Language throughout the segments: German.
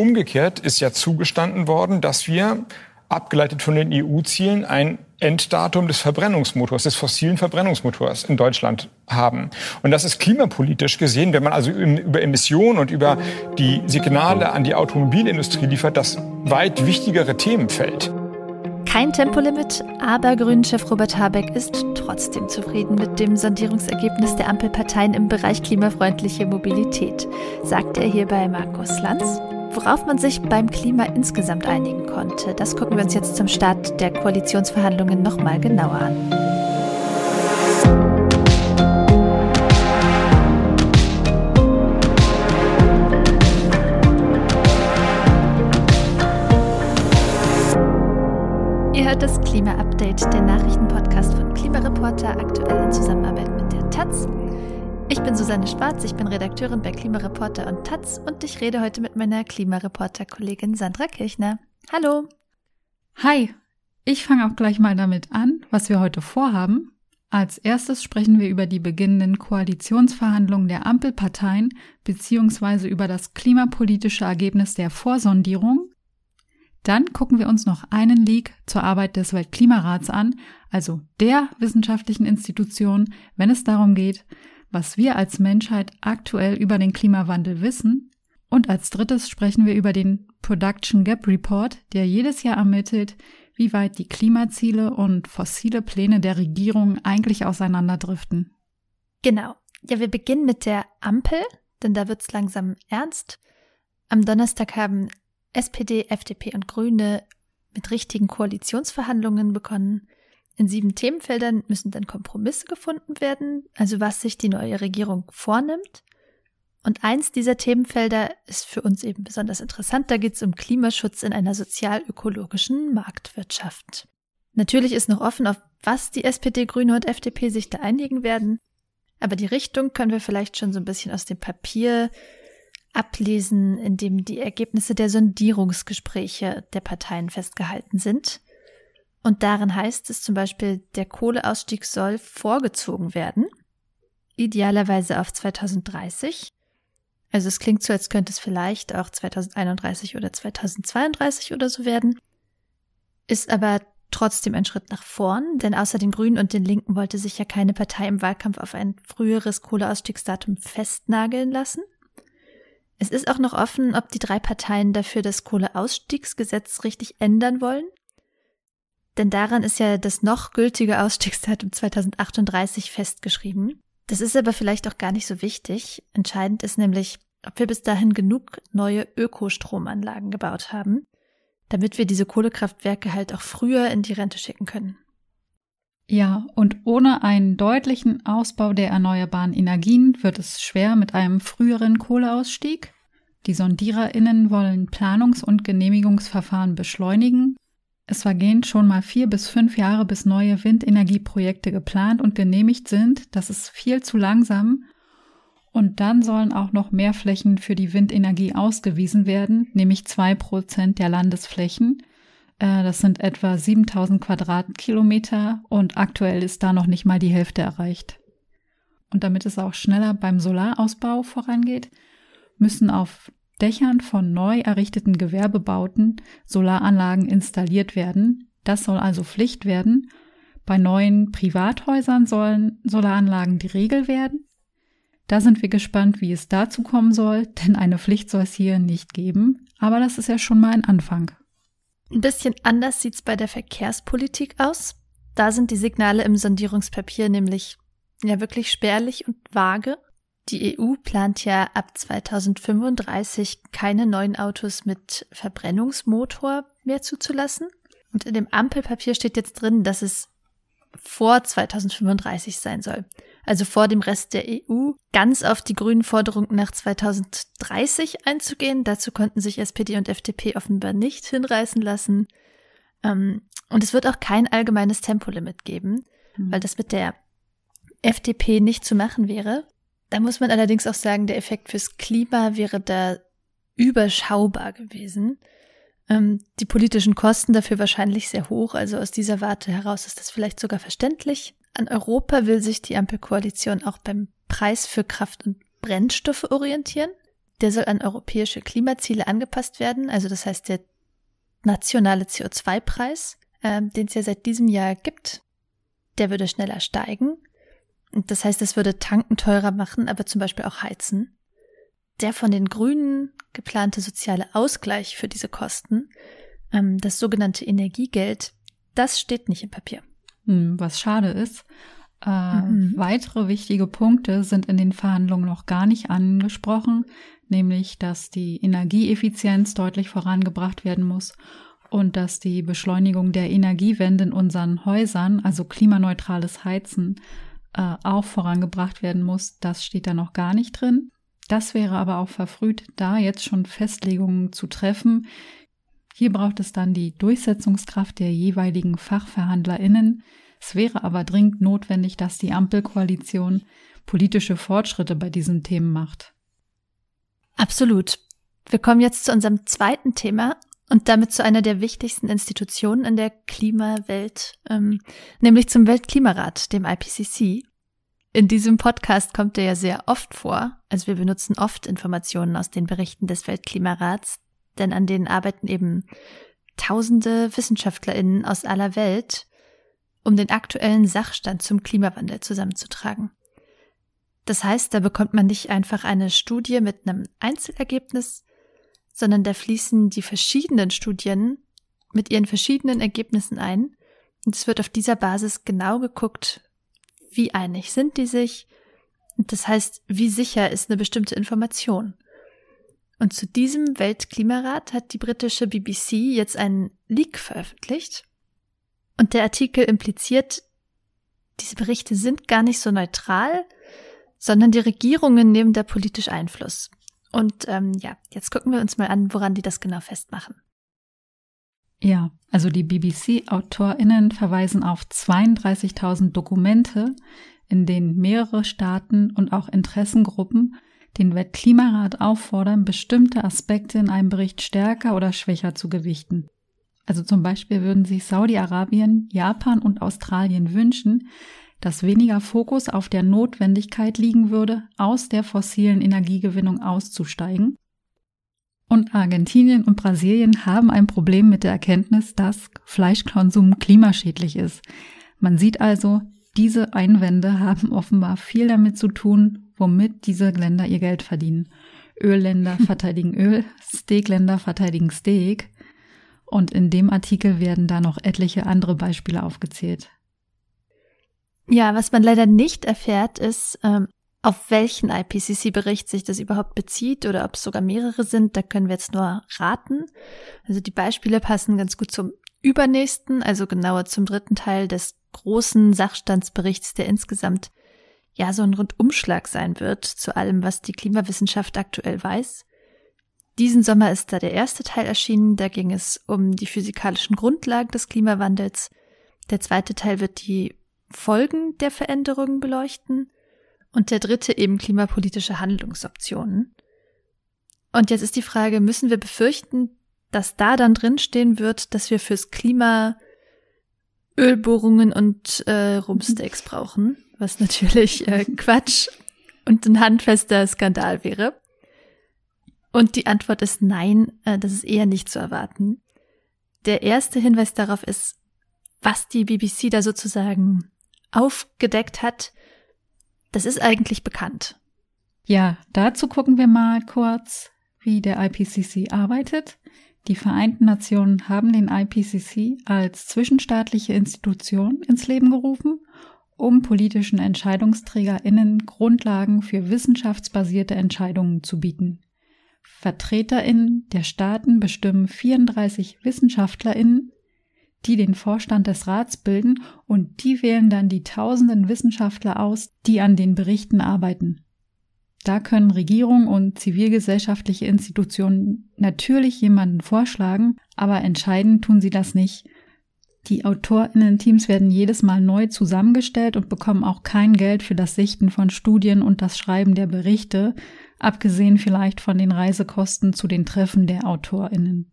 umgekehrt ist ja zugestanden worden, dass wir abgeleitet von den EU-Zielen ein Enddatum des Verbrennungsmotors, des fossilen Verbrennungsmotors in Deutschland haben. Und das ist klimapolitisch gesehen, wenn man also über Emissionen und über die Signale an die Automobilindustrie liefert, das weit wichtigere Themenfeld. Kein Tempolimit, aber Grünen-Chef Robert Habeck ist trotzdem zufrieden mit dem Sondierungsergebnis der Ampelparteien im Bereich klimafreundliche Mobilität, sagt er hier bei Markus Lanz. Worauf man sich beim Klima insgesamt einigen konnte, das gucken wir uns jetzt zum Start der Koalitionsverhandlungen nochmal genauer an. Ihr hört das Klima-Update, der Nachrichtenpodcast von Klimareporter, aktuell bin Susanne Schwarz, ich bin Redakteurin bei Klimareporter und Taz und ich rede heute mit meiner Klimareporter-Kollegin Sandra Kirchner. Hallo. Hi. Ich fange auch gleich mal damit an, was wir heute vorhaben. Als erstes sprechen wir über die beginnenden Koalitionsverhandlungen der Ampelparteien beziehungsweise über das klimapolitische Ergebnis der Vorsondierung. Dann gucken wir uns noch einen Leak zur Arbeit des Weltklimarats an, also der wissenschaftlichen Institution, wenn es darum geht, was wir als Menschheit aktuell über den Klimawandel wissen. Und als drittes sprechen wir über den Production Gap Report, der jedes Jahr ermittelt, wie weit die Klimaziele und fossile Pläne der Regierung eigentlich auseinanderdriften. Genau. Ja, wir beginnen mit der Ampel, denn da wird's langsam ernst. Am Donnerstag haben SPD, FDP und Grüne mit richtigen Koalitionsverhandlungen begonnen. In sieben Themenfeldern müssen dann Kompromisse gefunden werden, also was sich die neue Regierung vornimmt. Und eins dieser Themenfelder ist für uns eben besonders interessant. Da geht es um Klimaschutz in einer sozial-ökologischen Marktwirtschaft. Natürlich ist noch offen, auf was die SPD, Grüne und FDP sich da einigen werden. Aber die Richtung können wir vielleicht schon so ein bisschen aus dem Papier ablesen, in dem die Ergebnisse der Sondierungsgespräche der Parteien festgehalten sind. Und darin heißt es zum Beispiel, der Kohleausstieg soll vorgezogen werden, idealerweise auf 2030. Also es klingt so, als könnte es vielleicht auch 2031 oder 2032 oder so werden, ist aber trotzdem ein Schritt nach vorn, denn außer den Grünen und den Linken wollte sich ja keine Partei im Wahlkampf auf ein früheres Kohleausstiegsdatum festnageln lassen. Es ist auch noch offen, ob die drei Parteien dafür das Kohleausstiegsgesetz richtig ändern wollen. Denn daran ist ja das noch gültige Ausstiegsdatum 2038 festgeschrieben. Das ist aber vielleicht auch gar nicht so wichtig. Entscheidend ist nämlich, ob wir bis dahin genug neue Ökostromanlagen gebaut haben, damit wir diese Kohlekraftwerke halt auch früher in die Rente schicken können. Ja, und ohne einen deutlichen Ausbau der erneuerbaren Energien wird es schwer mit einem früheren Kohleausstieg. Die Sondiererinnen wollen Planungs- und Genehmigungsverfahren beschleunigen es vergehen schon mal vier bis fünf Jahre, bis neue Windenergieprojekte geplant und genehmigt sind. Das ist viel zu langsam. Und dann sollen auch noch mehr Flächen für die Windenergie ausgewiesen werden, nämlich zwei Prozent der Landesflächen. Äh, das sind etwa 7000 Quadratkilometer und aktuell ist da noch nicht mal die Hälfte erreicht. Und damit es auch schneller beim Solarausbau vorangeht, müssen auf Dächern von neu errichteten Gewerbebauten Solaranlagen installiert werden. Das soll also Pflicht werden. Bei neuen Privathäusern sollen Solaranlagen die Regel werden. Da sind wir gespannt, wie es dazu kommen soll, denn eine Pflicht soll es hier nicht geben. Aber das ist ja schon mal ein Anfang. Ein bisschen anders sieht's bei der Verkehrspolitik aus. Da sind die Signale im Sondierungspapier nämlich ja wirklich spärlich und vage. Die EU plant ja ab 2035 keine neuen Autos mit Verbrennungsmotor mehr zuzulassen. Und in dem Ampelpapier steht jetzt drin, dass es vor 2035 sein soll. Also vor dem Rest der EU. Ganz auf die grünen Forderungen nach 2030 einzugehen. Dazu konnten sich SPD und FDP offenbar nicht hinreißen lassen. Ähm, und es wird auch kein allgemeines Tempolimit geben, mhm. weil das mit der FDP nicht zu machen wäre. Da muss man allerdings auch sagen, der Effekt fürs Klima wäre da überschaubar gewesen. Ähm, die politischen Kosten dafür wahrscheinlich sehr hoch. Also aus dieser Warte heraus ist das vielleicht sogar verständlich. An Europa will sich die Ampelkoalition auch beim Preis für Kraft und Brennstoffe orientieren. der soll an europäische Klimaziele angepasst werden. Also das heißt, der nationale CO2-Preis, äh, den es ja seit diesem Jahr gibt, der würde schneller steigen. Und das heißt, es würde Tanken teurer machen, aber zum Beispiel auch heizen. Der von den Grünen geplante soziale Ausgleich für diese Kosten, ähm, das sogenannte Energiegeld, das steht nicht im Papier. Hm, was schade ist. Äh, mhm. Weitere wichtige Punkte sind in den Verhandlungen noch gar nicht angesprochen, nämlich dass die Energieeffizienz deutlich vorangebracht werden muss und dass die Beschleunigung der Energiewende in unseren Häusern, also klimaneutrales Heizen, äh, auch vorangebracht werden muss. Das steht da noch gar nicht drin. Das wäre aber auch verfrüht, da jetzt schon Festlegungen zu treffen. Hier braucht es dann die Durchsetzungskraft der jeweiligen Fachverhandlerinnen, es wäre aber dringend notwendig, dass die Ampelkoalition politische Fortschritte bei diesen Themen macht. Absolut. Wir kommen jetzt zu unserem zweiten Thema und damit zu einer der wichtigsten Institutionen in der Klimawelt, ähm, nämlich zum Weltklimarat, dem IPCC. In diesem Podcast kommt er ja sehr oft vor, also wir benutzen oft Informationen aus den Berichten des Weltklimarats, denn an denen arbeiten eben tausende Wissenschaftlerinnen aus aller Welt um den aktuellen Sachstand zum Klimawandel zusammenzutragen. Das heißt, da bekommt man nicht einfach eine Studie mit einem Einzelergebnis, sondern da fließen die verschiedenen Studien mit ihren verschiedenen Ergebnissen ein und es wird auf dieser Basis genau geguckt, wie einig sind die sich das heißt, wie sicher ist eine bestimmte Information. Und zu diesem Weltklimarat hat die britische BBC jetzt einen Leak veröffentlicht, und der Artikel impliziert, diese Berichte sind gar nicht so neutral, sondern die Regierungen nehmen da politisch Einfluss. Und ähm, ja, jetzt gucken wir uns mal an, woran die das genau festmachen. Ja, also die BBC-AutorInnen verweisen auf 32.000 Dokumente, in denen mehrere Staaten und auch Interessengruppen den Weltklimarat auffordern, bestimmte Aspekte in einem Bericht stärker oder schwächer zu gewichten. Also zum Beispiel würden sich Saudi-Arabien, Japan und Australien wünschen, dass weniger Fokus auf der Notwendigkeit liegen würde, aus der fossilen Energiegewinnung auszusteigen. Und Argentinien und Brasilien haben ein Problem mit der Erkenntnis, dass Fleischkonsum klimaschädlich ist. Man sieht also, diese Einwände haben offenbar viel damit zu tun, womit diese Länder ihr Geld verdienen. Ölländer verteidigen Öl, Steakländer verteidigen Steak. Und in dem Artikel werden da noch etliche andere Beispiele aufgezählt. Ja, was man leider nicht erfährt, ist, ähm, auf welchen IPCC-Bericht sich das überhaupt bezieht oder ob es sogar mehrere sind. Da können wir jetzt nur raten. Also die Beispiele passen ganz gut zum übernächsten, also genauer zum dritten Teil des großen Sachstandsberichts, der insgesamt ja so ein Rundumschlag sein wird zu allem, was die Klimawissenschaft aktuell weiß. Diesen Sommer ist da der erste Teil erschienen, da ging es um die physikalischen Grundlagen des Klimawandels. Der zweite Teil wird die Folgen der Veränderungen beleuchten und der dritte eben klimapolitische Handlungsoptionen. Und jetzt ist die Frage, müssen wir befürchten, dass da dann drinstehen wird, dass wir fürs Klima Ölbohrungen und äh, Rumsteaks brauchen, was natürlich äh, Quatsch und ein handfester Skandal wäre. Und die Antwort ist nein, äh, das ist eher nicht zu erwarten. Der erste Hinweis darauf ist, was die BBC da sozusagen aufgedeckt hat, das ist eigentlich bekannt. Ja, dazu gucken wir mal kurz, wie der IPCC arbeitet. Die Vereinten Nationen haben den IPCC als zwischenstaatliche Institution ins Leben gerufen, um politischen Entscheidungsträgerinnen Grundlagen für wissenschaftsbasierte Entscheidungen zu bieten. VertreterInnen der Staaten bestimmen 34 WissenschaftlerInnen, die den Vorstand des Rats bilden und die wählen dann die tausenden Wissenschaftler aus, die an den Berichten arbeiten. Da können Regierung und zivilgesellschaftliche Institutionen natürlich jemanden vorschlagen, aber entscheiden tun sie das nicht. Die AutorInnen-Teams werden jedes Mal neu zusammengestellt und bekommen auch kein Geld für das Sichten von Studien und das Schreiben der Berichte, abgesehen vielleicht von den Reisekosten zu den Treffen der AutorInnen.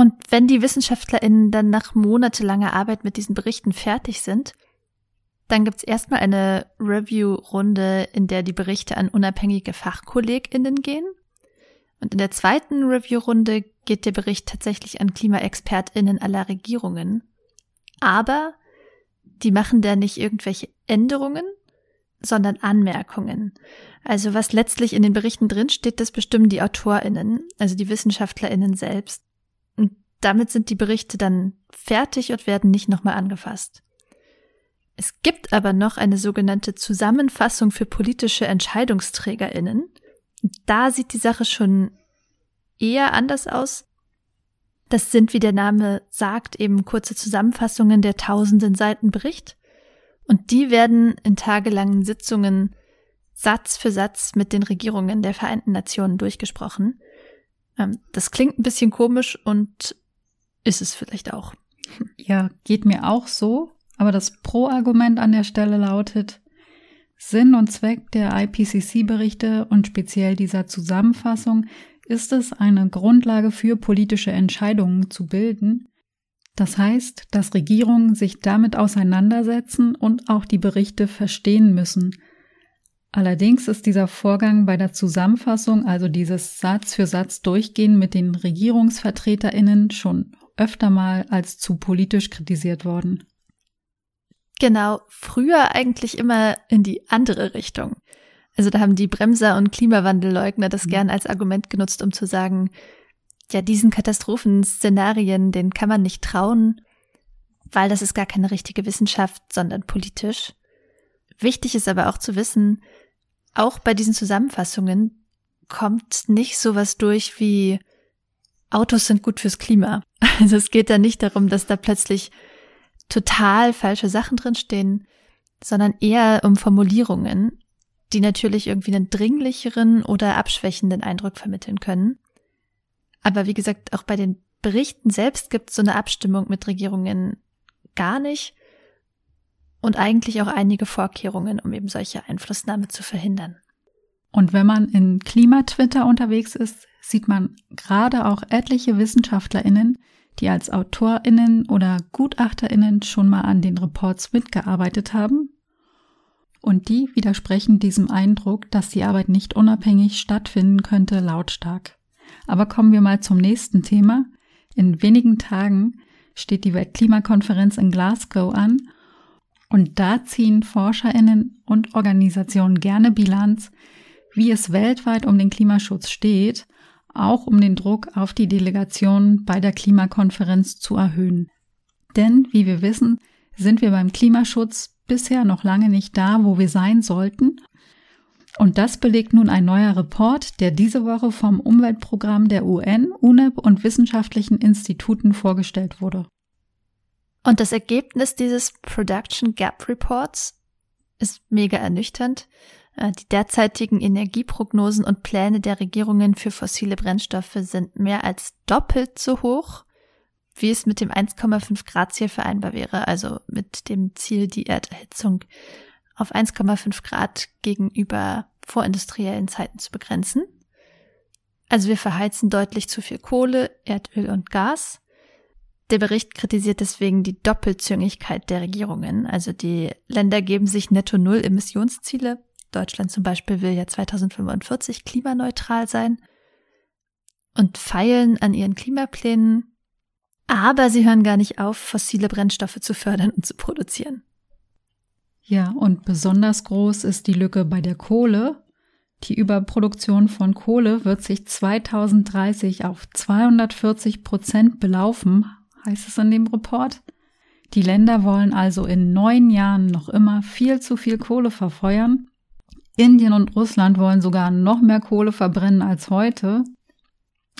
Und wenn die WissenschaftlerInnen dann nach monatelanger Arbeit mit diesen Berichten fertig sind, Dann gibt's erstmal eine Review-Runde, in der die Berichte an unabhängige FachkollegInnen gehen. Und in der zweiten Review-Runde geht der Bericht tatsächlich an KlimaexpertInnen aller Regierungen. Aber die machen da nicht irgendwelche Änderungen, sondern Anmerkungen. Also was letztlich in den Berichten drinsteht, das bestimmen die AutorInnen, also die WissenschaftlerInnen selbst. Damit sind die Berichte dann fertig und werden nicht nochmal angefasst. Es gibt aber noch eine sogenannte Zusammenfassung für politische EntscheidungsträgerInnen. Da sieht die Sache schon eher anders aus. Das sind, wie der Name sagt, eben kurze Zusammenfassungen der tausenden Seiten Bericht. Und die werden in tagelangen Sitzungen Satz für Satz mit den Regierungen der Vereinten Nationen durchgesprochen. Ähm, das klingt ein bisschen komisch und ist es vielleicht auch. Ja, geht mir auch so. Aber das Pro-Argument an der Stelle lautet, Sinn und Zweck der IPCC-Berichte und speziell dieser Zusammenfassung ist es, eine Grundlage für politische Entscheidungen zu bilden. Das heißt, dass Regierungen sich damit auseinandersetzen und auch die Berichte verstehen müssen. Allerdings ist dieser Vorgang bei der Zusammenfassung, also dieses Satz für Satz durchgehen mit den Regierungsvertreterinnen schon öfter mal als zu politisch kritisiert worden. Genau, früher eigentlich immer in die andere Richtung. Also da haben die Bremser und Klimawandelleugner das mhm. gern als Argument genutzt, um zu sagen, ja, diesen Katastrophenszenarien, den kann man nicht trauen, weil das ist gar keine richtige Wissenschaft, sondern politisch. Wichtig ist aber auch zu wissen, auch bei diesen Zusammenfassungen kommt nicht sowas durch wie Autos sind gut fürs Klima. Also es geht da nicht darum, dass da plötzlich total falsche Sachen drinstehen, sondern eher um Formulierungen, die natürlich irgendwie einen dringlicheren oder abschwächenden Eindruck vermitteln können. Aber wie gesagt, auch bei den Berichten selbst gibt es so eine Abstimmung mit Regierungen gar nicht und eigentlich auch einige Vorkehrungen, um eben solche Einflussnahme zu verhindern. Und wenn man in Klimatwitter unterwegs ist, sieht man gerade auch etliche Wissenschaftlerinnen, die als Autorinnen oder Gutachterinnen schon mal an den Reports mitgearbeitet haben und die widersprechen diesem Eindruck, dass die Arbeit nicht unabhängig stattfinden könnte, lautstark. Aber kommen wir mal zum nächsten Thema. In wenigen Tagen steht die Weltklimakonferenz in Glasgow an und da ziehen Forscherinnen und Organisationen gerne Bilanz, wie es weltweit um den Klimaschutz steht, auch um den Druck auf die Delegationen bei der Klimakonferenz zu erhöhen. Denn, wie wir wissen, sind wir beim Klimaschutz bisher noch lange nicht da, wo wir sein sollten. Und das belegt nun ein neuer Report, der diese Woche vom Umweltprogramm der UN, UNEP und wissenschaftlichen Instituten vorgestellt wurde. Und das Ergebnis dieses Production Gap Reports ist mega ernüchternd. Äh, die derzeitigen Energieprognosen und Pläne der Regierungen für fossile Brennstoffe sind mehr als doppelt so hoch wie es mit dem 1,5 Grad Ziel vereinbar wäre, also mit dem Ziel, die Erderhitzung auf 1,5 Grad gegenüber vorindustriellen Zeiten zu begrenzen. Also wir verheizen deutlich zu viel Kohle, Erdöl und Gas. Der Bericht kritisiert deswegen die Doppelzüngigkeit der Regierungen. Also die Länder geben sich netto Null Emissionsziele. Deutschland zum Beispiel will ja 2045 klimaneutral sein und feilen an ihren Klimaplänen aber sie hören gar nicht auf, fossile Brennstoffe zu fördern und zu produzieren. Ja, und besonders groß ist die Lücke bei der Kohle. Die Überproduktion von Kohle wird sich 2030 auf 240 Prozent belaufen, heißt es in dem Report. Die Länder wollen also in neun Jahren noch immer viel zu viel Kohle verfeuern. Indien und Russland wollen sogar noch mehr Kohle verbrennen als heute.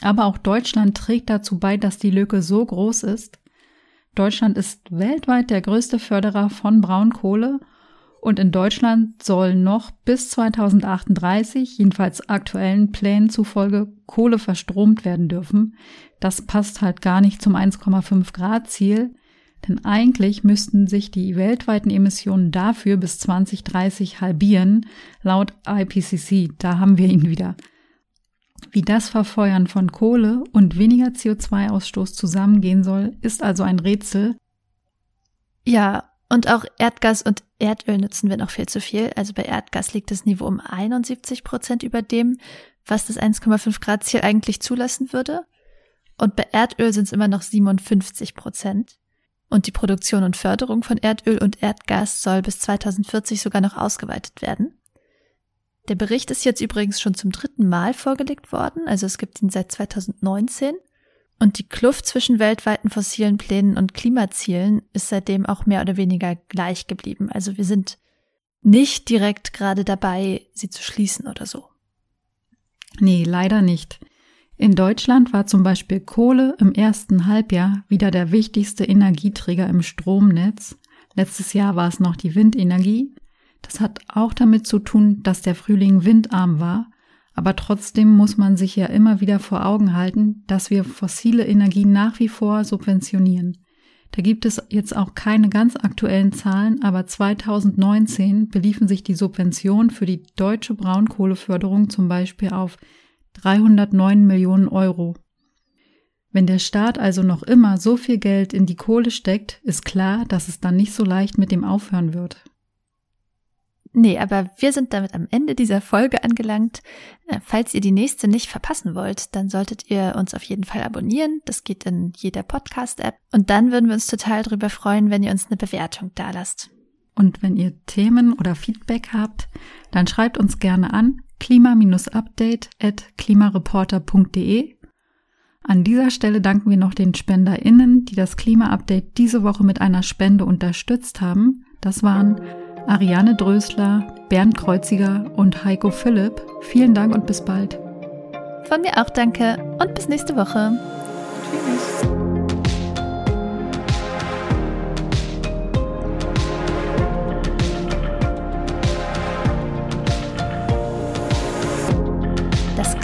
Aber auch Deutschland trägt dazu bei, dass die Lücke so groß ist. Deutschland ist weltweit der größte Förderer von Braunkohle und in Deutschland soll noch bis 2038, jedenfalls aktuellen Plänen zufolge, Kohle verstromt werden dürfen. Das passt halt gar nicht zum 1,5 Grad Ziel, denn eigentlich müssten sich die weltweiten Emissionen dafür bis 2030 halbieren, laut IPCC. Da haben wir ihn wieder. Wie das Verfeuern von Kohle und weniger CO2-Ausstoß zusammengehen soll, ist also ein Rätsel. Ja, Und auch Erdgas und Erdöl nutzen wir noch viel zu viel. Also bei Erdgas liegt das Niveau um 71 Prozent über dem, was das 1,5 Grad Ziel eigentlich zulassen würde. Und bei Erdöl sind es immer noch 57 Prozent. Und die Produktion und Förderung von Erdöl und Erdgas soll bis 2040 sogar noch ausgeweitet werden. Der Bericht ist jetzt übrigens schon zum dritten Mal vorgelegt worden, also es gibt ihn seit 2019. Und die Kluft zwischen weltweiten fossilen Plänen und Klimazielen ist seitdem auch mehr oder weniger gleich geblieben. Also wir sind nicht direkt gerade dabei, sie zu schließen oder so. Nee, leider nicht. In Deutschland war zum Beispiel Kohle im ersten Halbjahr wieder der wichtigste Energieträger im Stromnetz. Letztes Jahr war es noch die Windenergie. Das hat auch damit zu tun, dass der Frühling windarm war aber trotzdem muss man sich ja immer wieder vor Augen halten, dass wir fossile Energien nach wie vor subventionieren. Da gibt es jetzt auch keine ganz aktuellen Zahlen, aber 2019 beliefen sich die Subventionen für die deutsche Braunkohleförderung zum Beispiel auf 309 Millionen Euro. Wenn der Staat also noch immer so viel Geld in die Kohle steckt, ist klar, dass es dann nicht so leicht mit dem aufhören wird. Nee, aber wir sind damit am Ende dieser Folge angelangt. Äh, falls ihr die nächste nicht verpassen wollt, dann solltet ihr uns auf jeden Fall abonnieren. Das geht in jeder Podcast-App. Und dann würden wir uns total darüber freuen, wenn ihr uns eine Bewertung dalasst. Und wenn ihr Themen oder Feedback habt, dann schreibt uns gerne an klima-update at klimareporter.de. An dieser Stelle danken wir noch den SpenderInnen, die das Klima-Update diese Woche mit einer Spende unterstützt haben. Das waren Ariane Drösler, Bernd Kreuziger und Heiko Philipp. Vielen Dank und bis bald. Von mir auch danke und bis nächste Woche. Tschüss.